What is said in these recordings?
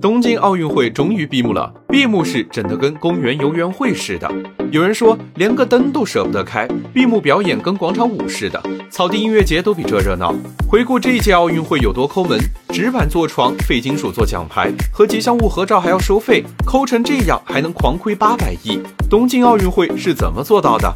东京奥运会终于闭幕了，闭幕式整得跟公园游园会似的。有人说连个灯都舍不得开，闭幕表演跟广场舞似的，草地音乐节都比这热闹。回顾这一届奥运会有多抠门，纸板做床，废金属做奖牌，和吉祥物合照还要收费，抠成这样还能狂亏八百亿。东京奥运会是怎么做到的？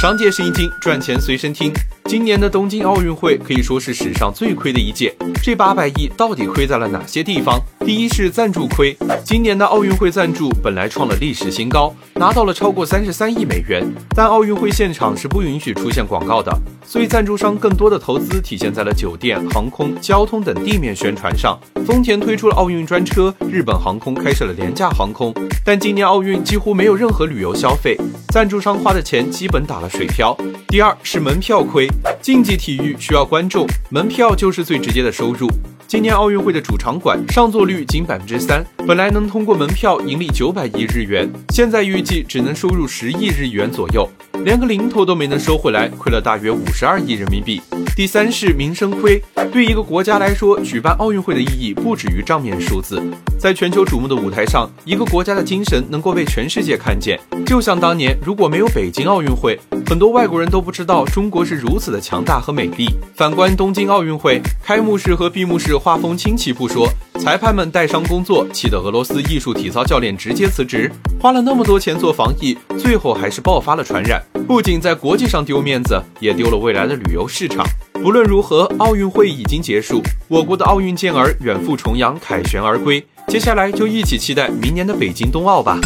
商界是一听，赚钱随身听。今年的东京奥运会可以说是史上最亏的一届，这八百亿到底亏在了哪些地方？第一是赞助亏，今年的奥运会赞助本来创了历史新高，拿到了超过三十三亿美元，但奥运会现场是不允许出现广告的，所以赞助商更多的投资体现在了酒店、航空、交通等地面宣传上。丰田推出了奥运专车，日本航空开设了廉价航空，但今年奥运几乎没有任何旅游消费，赞助商花的钱基本打了水漂。第二是门票亏。竞技体育需要观众，门票就是最直接的收入。今年奥运会的主场馆上座率仅百分之三，本来能通过门票盈利九百亿日元，现在预计只能收入十亿日元左右，连个零头都没能收回来，亏了大约五十二亿人民币。第三是名声亏，对一个国家来说，举办奥运会的意义不止于账面数字，在全球瞩目的舞台上，一个国家的精神能够被全世界看见。就像当年如果没有北京奥运会，很多外国人都不知道中国是如此的强大和美丽。反观东京奥运会，开幕式和闭幕式画风清奇不说，裁判们带伤工作，气得俄罗斯艺术体操教练直接辞职。花了那么多钱做防疫，最后还是爆发了传染，不仅在国际上丢面子，也丢了未来的旅游市场。不论如何，奥运会已经结束，我国的奥运健儿远赴重洋，凯旋而归。接下来就一起期待明年的北京冬奥吧。